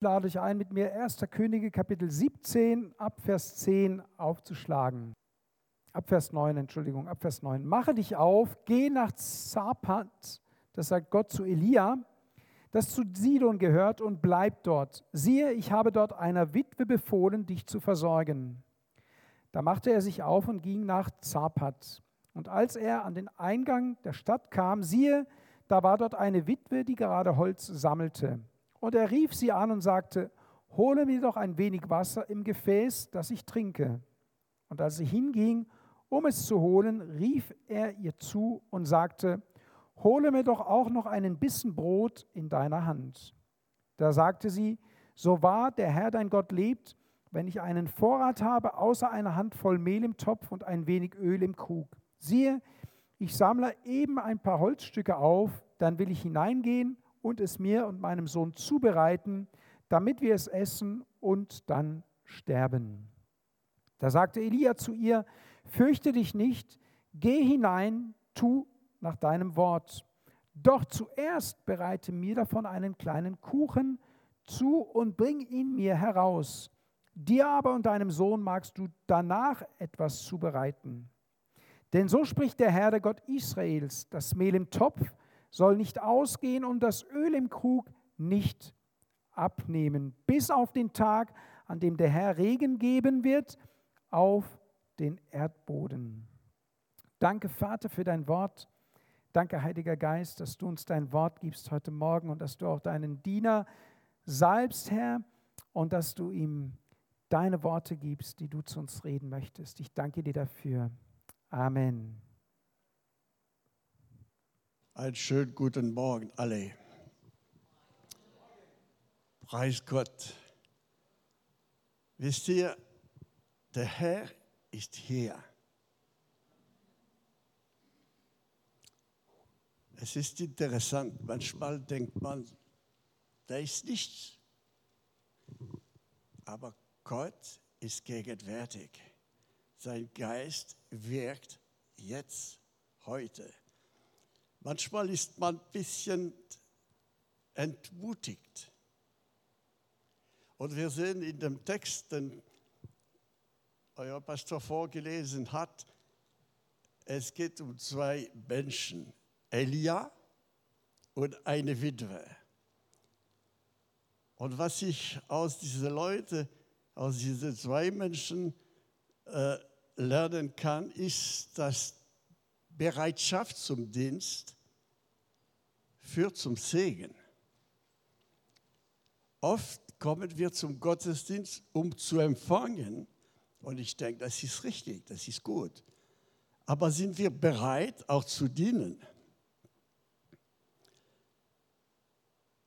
lade ich ein, mit mir 1. Könige Kapitel 17 ab Vers 10 aufzuschlagen. Ab Vers 9, Entschuldigung, ab Vers 9. Mache dich auf, geh nach Zapat, das sagt Gott zu Elia, das zu Sidon gehört, und bleib dort. Siehe, ich habe dort einer Witwe befohlen, dich zu versorgen. Da machte er sich auf und ging nach Zapat. Und als er an den Eingang der Stadt kam, siehe, da war dort eine Witwe, die gerade Holz sammelte. Und er rief sie an und sagte, hole mir doch ein wenig Wasser im Gefäß, das ich trinke. Und als sie hinging, um es zu holen, rief er ihr zu und sagte, hole mir doch auch noch einen Bissen Brot in deiner Hand. Da sagte sie, so wahr der Herr dein Gott lebt, wenn ich einen Vorrat habe, außer einer Handvoll Mehl im Topf und ein wenig Öl im Krug. Siehe, ich sammle eben ein paar Holzstücke auf, dann will ich hineingehen und es mir und meinem Sohn zubereiten, damit wir es essen und dann sterben. Da sagte Elia zu ihr, fürchte dich nicht, geh hinein, tu nach deinem Wort. Doch zuerst bereite mir davon einen kleinen Kuchen zu und bring ihn mir heraus. Dir aber und deinem Sohn magst du danach etwas zubereiten. Denn so spricht der Herr, der Gott Israels, das Mehl im Topf soll nicht ausgehen und das Öl im Krug nicht abnehmen, bis auf den Tag, an dem der Herr Regen geben wird auf den Erdboden. Danke, Vater, für dein Wort. Danke, Heiliger Geist, dass du uns dein Wort gibst heute Morgen und dass du auch deinen Diener salbst, Herr, und dass du ihm deine Worte gibst, die du zu uns reden möchtest. Ich danke dir dafür. Amen. Einen schönen guten Morgen alle. Preis Gott. Wisst ihr, der Herr ist hier. Es ist interessant, manchmal denkt man, da ist nichts. Aber Gott ist gegenwärtig. Sein Geist wirkt jetzt, heute. Manchmal ist man ein bisschen entmutigt. Und wir sehen in dem Text, den euer Pastor vorgelesen hat, es geht um zwei Menschen, Elia und eine Witwe. Und was ich aus diesen Leuten, aus diesen zwei Menschen äh, lernen kann, ist, dass Bereitschaft zum Dienst führt zum Segen. Oft kommen wir zum Gottesdienst, um zu empfangen. Und ich denke, das ist richtig, das ist gut. Aber sind wir bereit, auch zu dienen?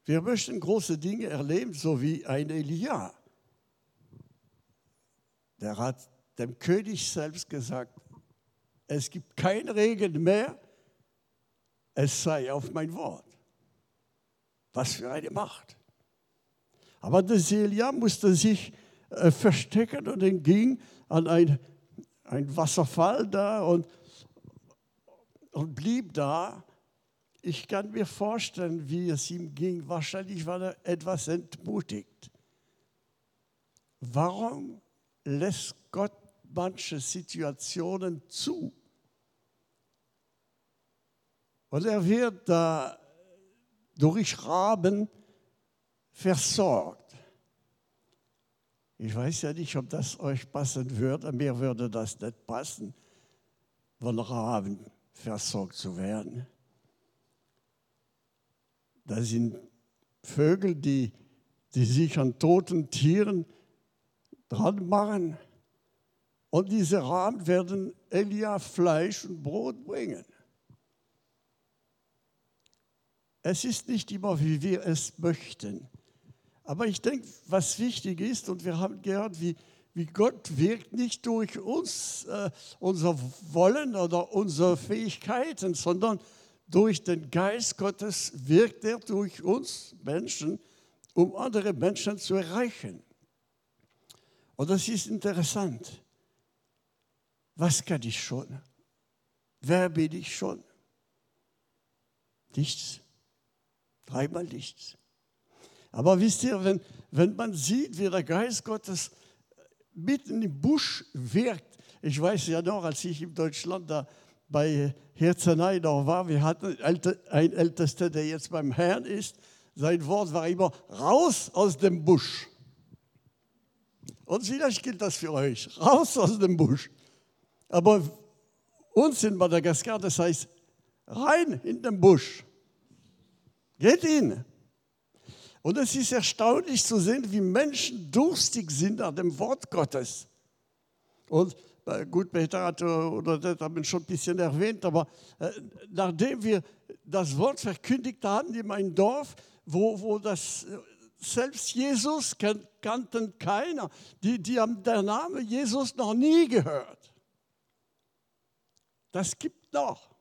Wir möchten große Dinge erleben, so wie ein Elia. Der hat dem König selbst gesagt, es gibt keine Regeln mehr, es sei auf mein Wort. Was für eine Macht. Aber der Selia musste sich äh, verstecken und dann ging an ein, ein Wasserfall da und, und blieb da. Ich kann mir vorstellen, wie es ihm ging. Wahrscheinlich war er etwas entmutigt. Warum lässt Gott manche Situationen zu? Und er wird da durch Raben versorgt. Ich weiß ja nicht, ob das euch passen würde. Mir würde das nicht passen, von Raben versorgt zu werden. Das sind Vögel, die, die sich an toten Tieren dran machen. Und diese Raben werden Elia Fleisch und Brot bringen. Es ist nicht immer, wie wir es möchten. Aber ich denke, was wichtig ist, und wir haben gehört, wie, wie Gott wirkt nicht durch uns, äh, unser Wollen oder unsere Fähigkeiten, sondern durch den Geist Gottes wirkt er durch uns Menschen, um andere Menschen zu erreichen. Und das ist interessant. Was kann ich schon? Wer bin ich schon? Nichts. Dreimal nichts. Aber wisst ihr, wenn, wenn man sieht, wie der Geist Gottes mitten im Busch wirkt, ich weiß ja noch, als ich in Deutschland da bei Herzenei noch war, wir hatten einen Ältester, der jetzt beim Herrn ist, sein Wort war immer raus aus dem Busch. Und vielleicht gilt das für euch, raus aus dem Busch. Aber uns in Madagaskar, das heißt rein in den Busch. Geht ihn. Und es ist erstaunlich zu sehen, wie Menschen durstig sind nach dem Wort Gottes. Und äh, gut, Peter hat oder das haben wir schon ein bisschen erwähnt, aber äh, nachdem wir das Wort verkündigt haben in meinem Dorf, wo, wo das äh, selbst Jesus kan kannten keiner, die, die haben den Namen Jesus noch nie gehört. Das gibt noch.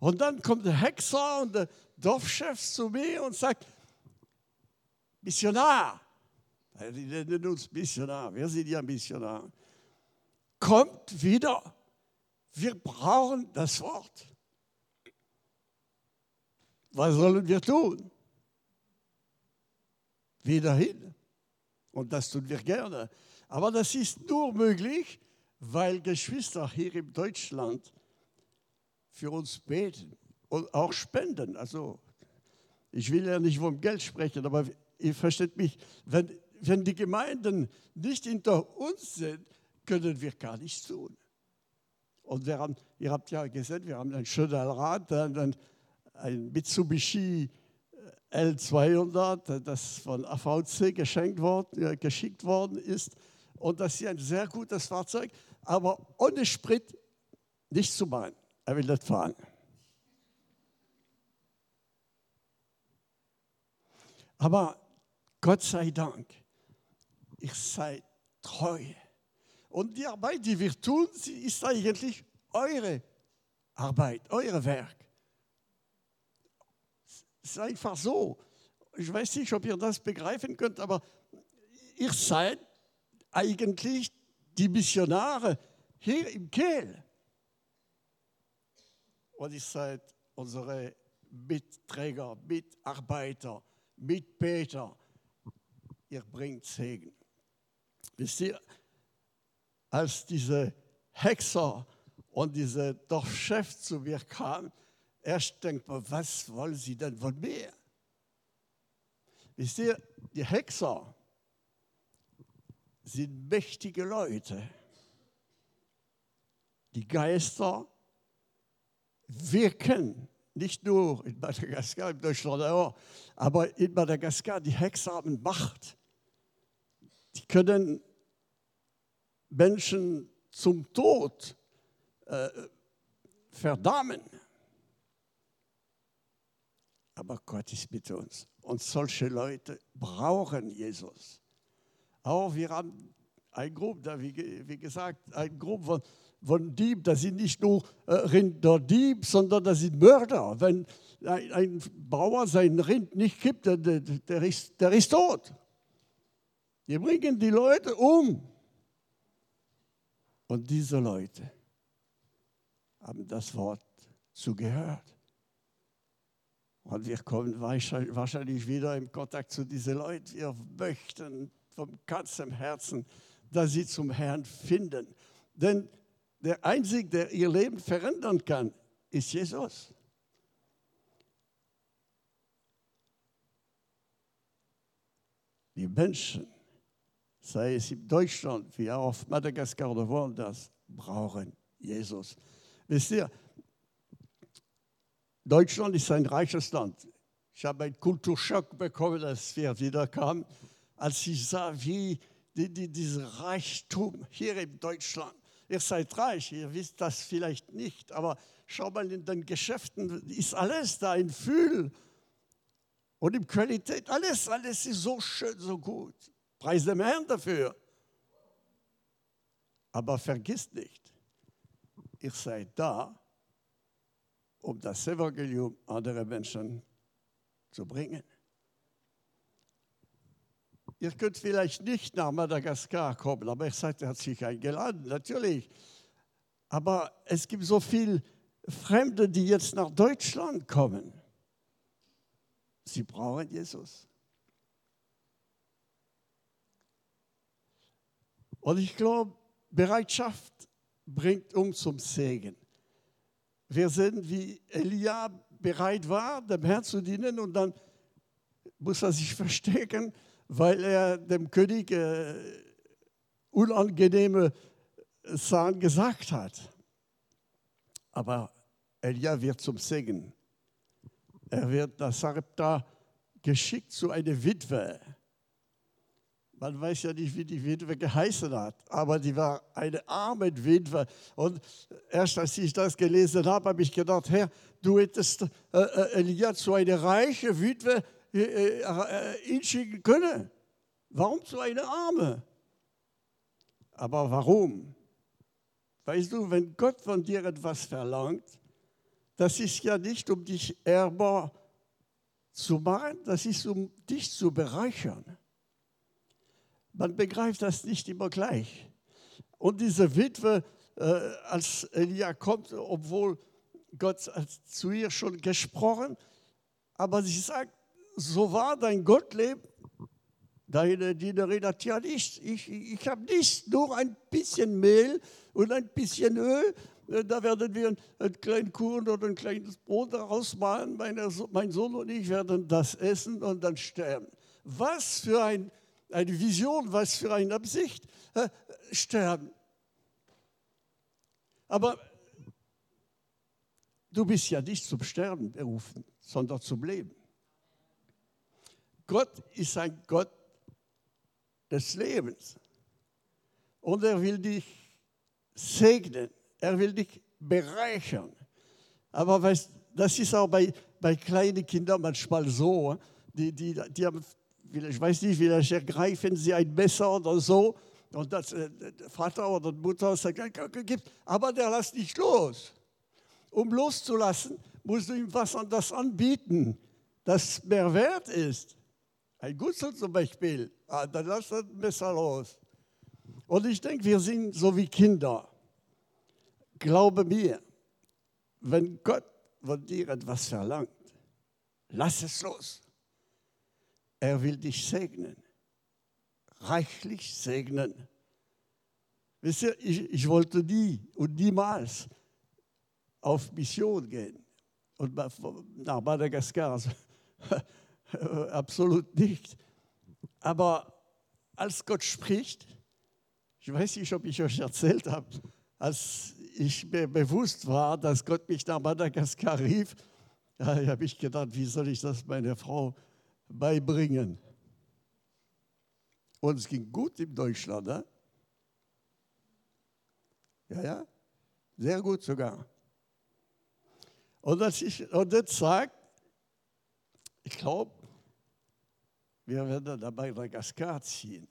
Und dann kommt der Hexer und der Dorfchef zu mir und sagt, Missionar, die nennen uns Missionar, wir sind ja Missionar, kommt wieder, wir brauchen das Wort. Was sollen wir tun? Wieder hin. Und das tun wir gerne. Aber das ist nur möglich, weil Geschwister hier in Deutschland für uns beten und auch spenden. Also ich will ja nicht vom Geld sprechen, aber ihr versteht mich, wenn, wenn die Gemeinden nicht hinter uns sind, können wir gar nichts tun. Und wir haben, ihr habt ja gesehen, wir haben ein schönes Rad, ein, ein Mitsubishi L200, das von AVC geschenkt worden, äh, geschickt worden ist. Und das ist ein sehr gutes Fahrzeug, aber ohne Sprit nicht zu machen. Er will nicht fahren. Aber Gott sei Dank, ich sei treu. Und die Arbeit, die wir tun, ist eigentlich eure Arbeit, euer Werk. Es ist einfach so. Ich weiß nicht, ob ihr das begreifen könnt, aber ihr seid eigentlich die Missionare hier im Kehl. Und ihr seid unsere Mitträger, Mitarbeiter, Mitbeter. Ihr bringt Segen. Wisst ihr, als diese Hexer und diese Dorfchef zu mir kamen, Erst denkt man, was wollen sie denn von mir? Wisst ihr, die Hexer sind mächtige Leute. Die Geister wirken nicht nur in Madagaskar, in Deutschland auch, aber in Madagaskar, die Hexer haben Macht. Die können Menschen zum Tod äh, verdammen. Aber Gott ist mit uns. Und solche Leute brauchen Jesus. Auch wir haben eine Gruppe, wie, gesagt, eine Gruppe von, von Dieb, das sind nicht nur äh, Rinderdieb, sondern das sind Mörder. Wenn ein, Bauer sein Rind nicht gibt, der, der, der, ist, der ist tot. Die bringen die Leute um. Und diese Leute haben das Wort zugehört. Und wir kommen wahrscheinlich wieder in Kontakt zu diesen Leuten. Wir möchten vom ganzen Herzen, dass sie zum Herrn finden. Denn der Einzige, der ihr Leben verändern kann, ist Jesus. Die Menschen, sei es in Deutschland wie auch auf Madagaskar oder woanders, brauchen Jesus. Wisst ihr, Deutschland ist ein reiches Land. Ich habe einen Kulturschock bekommen, als wir wieder kamen, als ich sah, wie die, die, dieser Reichtum hier in Deutschland. Ihr seid reich, ihr wisst das vielleicht nicht, aber schau mal in den Geschäften, ist alles da in Fühl und in Qualität. Alles, alles ist so schön, so gut. Preis dem Herrn dafür. Aber vergisst nicht, ihr seid da, um das Evangelium andere Menschen zu bringen ihr könnt vielleicht nicht nach Madagaskar kommen, aber ich sagte, er hat sich eingeladen, natürlich. Aber es gibt so viele Fremde, die jetzt nach Deutschland kommen. Sie brauchen Jesus. Und ich glaube, Bereitschaft bringt um zum Segen. Wir sind wie Elia bereit war, dem Herrn zu dienen und dann muss er sich verstecken, weil er dem König äh, unangenehme Sachen gesagt hat. Aber Elia wird zum Segen. Er wird nach Sarepta geschickt zu einer Witwe. Man weiß ja nicht, wie die Witwe geheißen hat, aber die war eine arme Witwe. Und erst als ich das gelesen habe, habe ich gedacht, Herr, du hättest äh, äh Elia zu einer reichen Witwe äh, äh, äh, hinschicken können. Warum zu einer arme? Aber warum? Weißt du, wenn Gott von dir etwas verlangt, das ist ja nicht, um dich ärmer zu machen, das ist, um dich zu bereichern. Man begreift das nicht immer gleich. Und diese Witwe, als Elia kommt, obwohl Gott zu ihr schon gesprochen, aber sie sagt, so wahr dein Gott lebt, deine Dienerin hat ja nichts. Ich, ich habe nichts, nur ein bisschen Mehl und ein bisschen Öl. Äh, da werden wir einen kleinen Kuchen oder ein kleines Brot daraus machen. Meine, mein Sohn und ich werden das essen und dann sterben. Was für ein eine Vision, was für eine Absicht, äh, sterben. Aber du bist ja nicht zum Sterben berufen, sondern zum Leben. Gott ist ein Gott des Lebens. Und er will dich segnen, er will dich bereichern. Aber weißt, das ist auch bei, bei kleinen Kindern manchmal so. Die, die, die haben ich weiß nicht, vielleicht ergreifen sie ein Messer oder so und das äh, Vater oder Mutter sagt, gibt, aber der lässt nicht los. Um loszulassen, musst du ihm was anderes anbieten, das mehr wert ist. Ein Gutzel zum Beispiel, dann lass das Messer los. Und ich denke, wir sind so wie Kinder. Glaube mir, wenn Gott von dir etwas verlangt, lass es los. Er will dich segnen, reichlich segnen. Wisst ihr, ich, ich wollte nie und niemals auf Mission gehen und nach Madagaskar. Also, absolut nicht. Aber als Gott spricht, ich weiß nicht, ob ich euch erzählt habe, als ich mir bewusst war, dass Gott mich nach Madagaskar rief, da habe ich gedacht, wie soll ich das meiner Frau beibringen. Und es ging gut in Deutschland. Ne? Ja, ja, sehr gut sogar. Und, als ich, und jetzt sagt, ich glaube, wir werden dabei Madagaskar ziehen.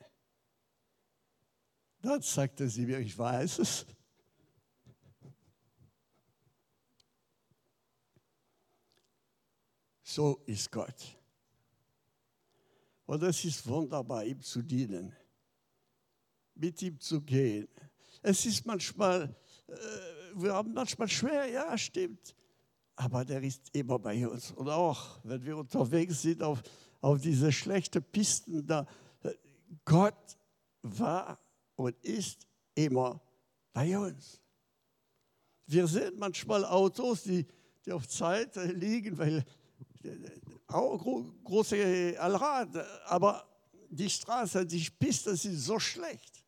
Dann sagte sie mir, ich weiß es. So ist Gott. Und es ist wunderbar, ihm zu dienen, mit ihm zu gehen. Es ist manchmal, äh, wir haben manchmal schwer, ja, stimmt. Aber der ist immer bei uns. Und auch, wenn wir unterwegs sind auf, auf diese schlechten Pisten, da, Gott war und ist immer bei uns. Wir sehen manchmal Autos, die, die auf Zeit liegen, weil auch große Allrad, aber die Straße, die Piste sind so schlecht.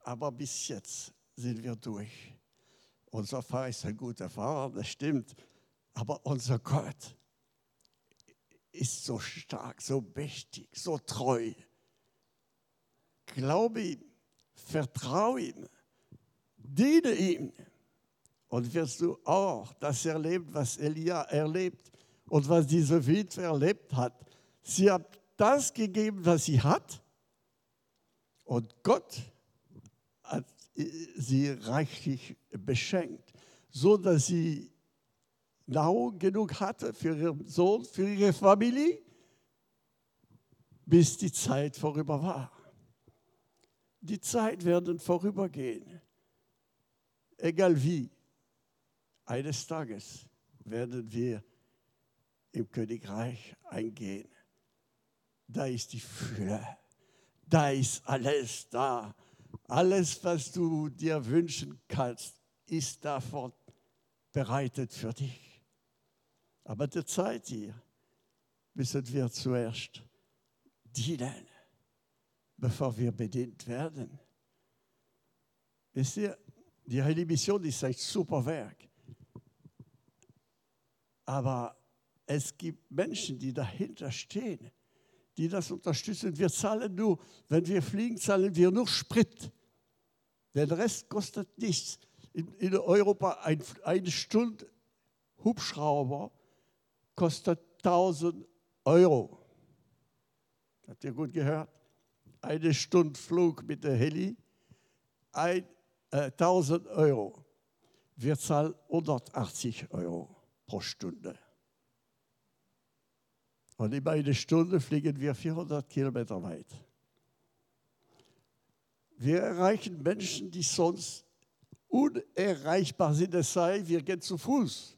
Aber bis jetzt sind wir durch. Unser Fahrer ist ein guter Fahrer, das stimmt. Aber unser Gott ist so stark, so mächtig, so treu. Glaube ihm, vertraue ihm, diene ihm. Und wirst du auch das erleben, was Elia erlebt und was diese Witwe erlebt hat. Sie hat das gegeben, was sie hat. Und Gott hat sie reichlich beschenkt, so dass sie Nahrung genug hatte für ihren Sohn, für ihre Familie, bis die Zeit vorüber war. Die Zeit werden vorübergehen, egal wie. Eines Tages werden wir im Königreich eingehen. Da ist die Fülle, Da ist alles da. Alles, was du dir wünschen kannst, ist davon bereitet für dich. Aber der Zeit hier müssen wir zuerst dienen, bevor wir bedient werden. Wisst ihr, die Heilige Mission ist ein super Werk. Aber es gibt Menschen, die dahinter stehen, die das unterstützen. Wir zahlen nur, wenn wir fliegen, zahlen wir nur Sprit. Den Rest kostet nichts. In, in Europa ein, eine Stunde Hubschrauber kostet 1000 Euro. Habt ihr gut gehört? Eine Stunde Flug mit der Heli, ein, äh, 1000 Euro. Wir zahlen 180 Euro pro Stunde. Und in eine Stunde fliegen wir 400 Kilometer weit. Wir erreichen Menschen, die sonst unerreichbar sind. Es sei, wir gehen zu Fuß.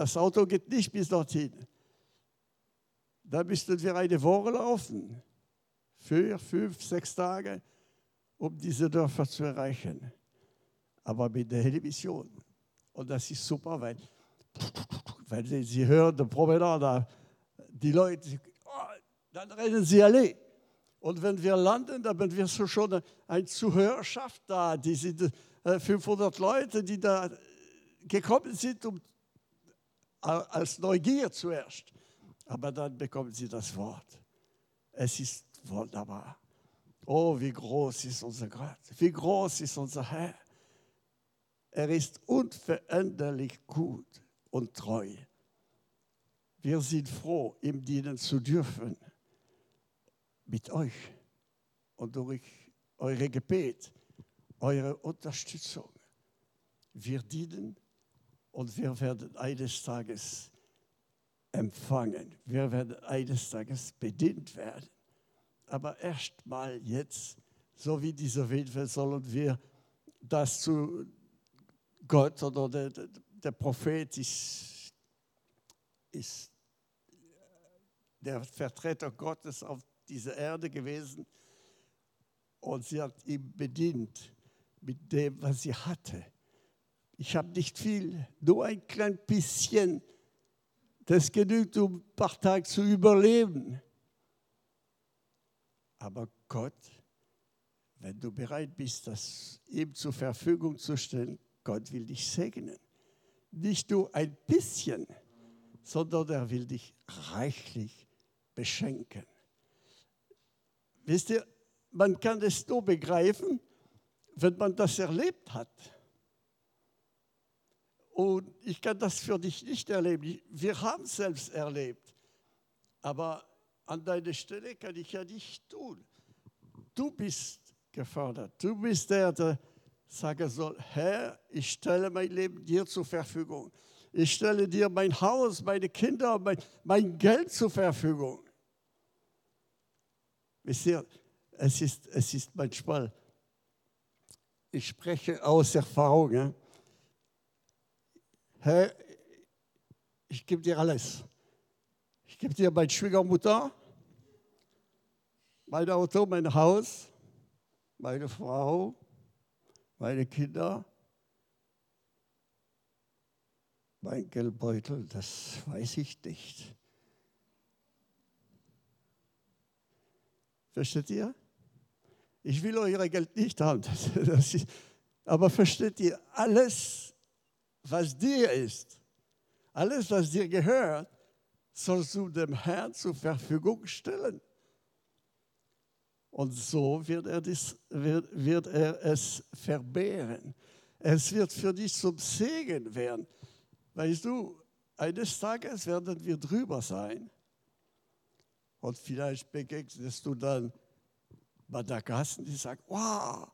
Das Auto geht nicht bis dorthin. Da müssten wir eine Woche laufen. Vier, fünf, sechs Tage, um diese Dörfer zu erreichen. Aber mit der Television. Und das ist super, weil, weil Sie, Sie hören, der Promenade, die Leute, oh, dann rennen sie alle. Und wenn wir landen, dann haben wir so schon eine Zuhörerschaft da. Die sind 500 äh, Leute, die da gekommen sind, um, als Neugier zuerst. Aber dann bekommen sie das Wort. Es ist wunderbar. Oh, wie groß ist unser Gott. Wie groß ist unser Herr. Er ist unveränderlich gut und treu. Wir sind froh, ihm dienen zu dürfen. Mit euch und durch eure Gebet, eure Unterstützung. Wir dienen und wir werden eines Tages empfangen. Wir werden eines Tages bedient werden. Aber erst mal jetzt, so wie dieser Witwe, sollen wir das zu Gott oder der, der Prophet ist ist der Vertreter Gottes auf dieser Erde gewesen und sie hat ihn bedient mit dem, was sie hatte. Ich habe nicht viel, nur ein klein bisschen. Das genügt, um ein paar Tage zu überleben. Aber Gott, wenn du bereit bist, das ihm zur Verfügung zu stellen, Gott will dich segnen. Nicht nur ein bisschen sondern er will dich reichlich beschenken. Wisst ihr, man kann es nur begreifen, wenn man das erlebt hat. Und ich kann das für dich nicht erleben. Wir haben es selbst erlebt. Aber an deiner Stelle kann ich ja nicht tun. Du bist gefordert. Du bist der, der sagen soll, Herr, ich stelle mein Leben dir zur Verfügung ich stelle dir mein Haus, meine Kinder, mein, mein Geld zur Verfügung. Wisst ihr, es ist, es ist manchmal, ich spreche aus Erfahrung? Herr, ich gebe dir alles. Ich gebe dir meine Schwiegermutter, mein Auto, mein Haus, meine Frau, meine Kinder, Mein Geldbeutel, das weiß ich nicht. Versteht ihr? Ich will euer Geld nicht haben. Ist, aber versteht ihr, alles, was dir ist, alles, was dir gehört, sollst du dem Herrn zur Verfügung stellen. Und so wird er, dies, wird, wird er es verbehren. Es wird für dich zum Segen werden. Weißt du, eines Tages werden wir drüber sein und vielleicht begegnest du dann bei der Gassen, die sagt, wow,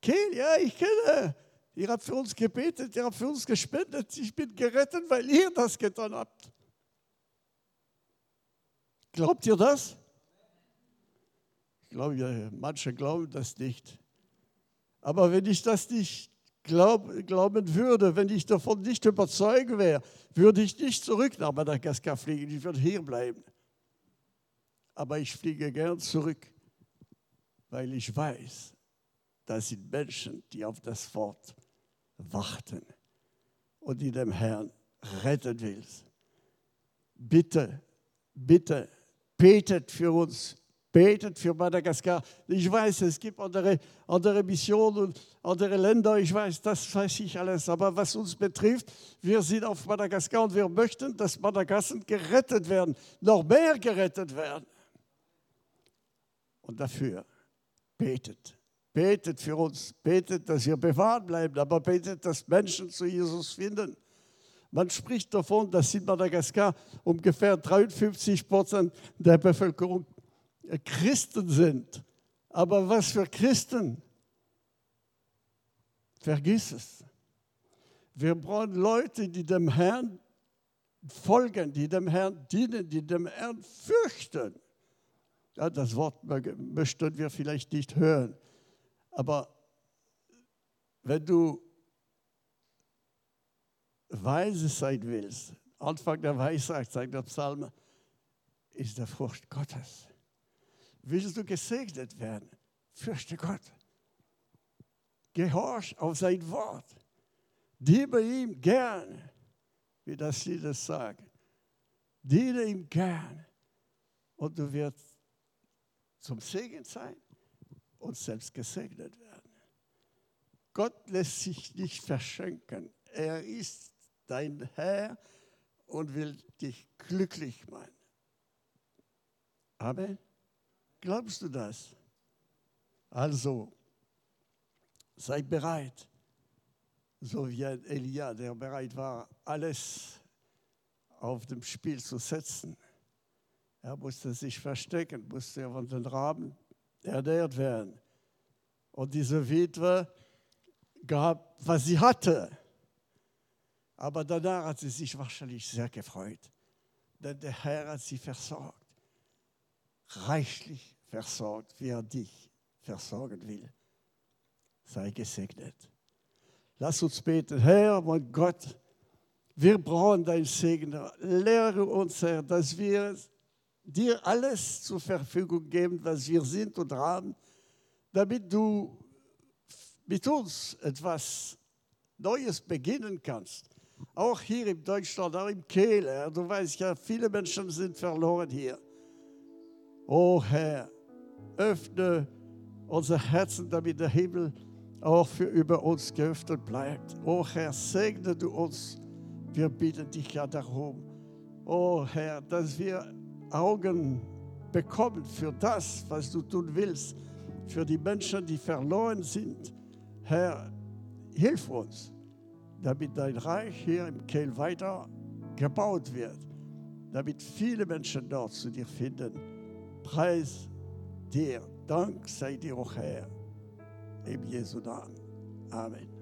Kel, ja, ich kenne, ihr habt für uns gebetet, ihr habt für uns gespendet, ich bin gerettet, weil ihr das getan habt. Glaubt ihr das? Ich glaube, manche glauben das nicht. Aber wenn ich das nicht glaub, glauben würde, wenn ich davon nicht überzeugt wäre, würde ich nicht zurück nach Madagaskar fliegen, ich würde hier bleiben. Aber ich fliege gern zurück weil ich weiß, das sind Menschen, die auf das Wort warten und die dem Herrn retten willst. Bitte, bitte, betet für uns, betet für Madagaskar. Ich weiß, es gibt andere, andere Missionen und andere Länder, ich weiß, das weiß ich alles. Aber was uns betrifft, wir sind auf Madagaskar und wir möchten, dass Madagaskar gerettet werden, noch mehr gerettet werden. Und dafür betet. Betet für uns, betet, dass wir bewahrt bleiben, aber betet, dass Menschen zu Jesus finden. Man spricht davon, dass in Madagaskar ungefähr 53 Prozent der Bevölkerung Christen sind. Aber was für Christen? Vergiss es. Wir brauchen Leute, die dem Herrn folgen, die dem Herrn dienen, die dem Herrn fürchten. Ja, das Wort möchten wir vielleicht nicht hören. Aber wenn du weise sein willst, Anfang der Weisheit, sagt der Psalm, ist der Furcht Gottes. Willst du gesegnet werden? Fürchte Gott. Gehorch auf sein Wort. Diene ihm gern, wie das Lied es sagt. Diene ihm gern und du wirst zum Segen sein und selbst gesegnet werden. Gott lässt sich nicht verschenken. Er ist dein Herr und will dich glücklich machen. Amen. Glaubst du das? Also, sei bereit, so wie Elia, der bereit war, alles auf dem Spiel zu setzen. Er musste sich verstecken, musste von den Raben ernährt werden. Und diese Witwe gab, was sie hatte. Aber danach hat sie sich wahrscheinlich sehr gefreut, denn der Herr hat sie versorgt reichlich versorgt, wie er dich versorgen will. Sei gesegnet. Lass uns beten. Herr, mein Gott, wir brauchen dein Segen. Lehre uns, Herr, dass wir dir alles zur Verfügung geben, was wir sind und haben, damit du mit uns etwas Neues beginnen kannst. Auch hier in Deutschland, auch im Kehl. Du weißt ja, viele Menschen sind verloren hier. Oh Herr, öffne unser Herzen, damit der Himmel auch für über uns geöffnet bleibt. Oh Herr, segne du uns. Wir bitten dich ja darum. Oh Herr, dass wir Augen bekommen für das, was du tun willst, für die Menschen, die verloren sind. Herr, hilf uns, damit dein Reich hier im Kehl weiter gebaut wird, damit viele Menschen dort zu dir finden. Preis dir. Dank sei dir, o Herr. Im Jesu Namen. Amen.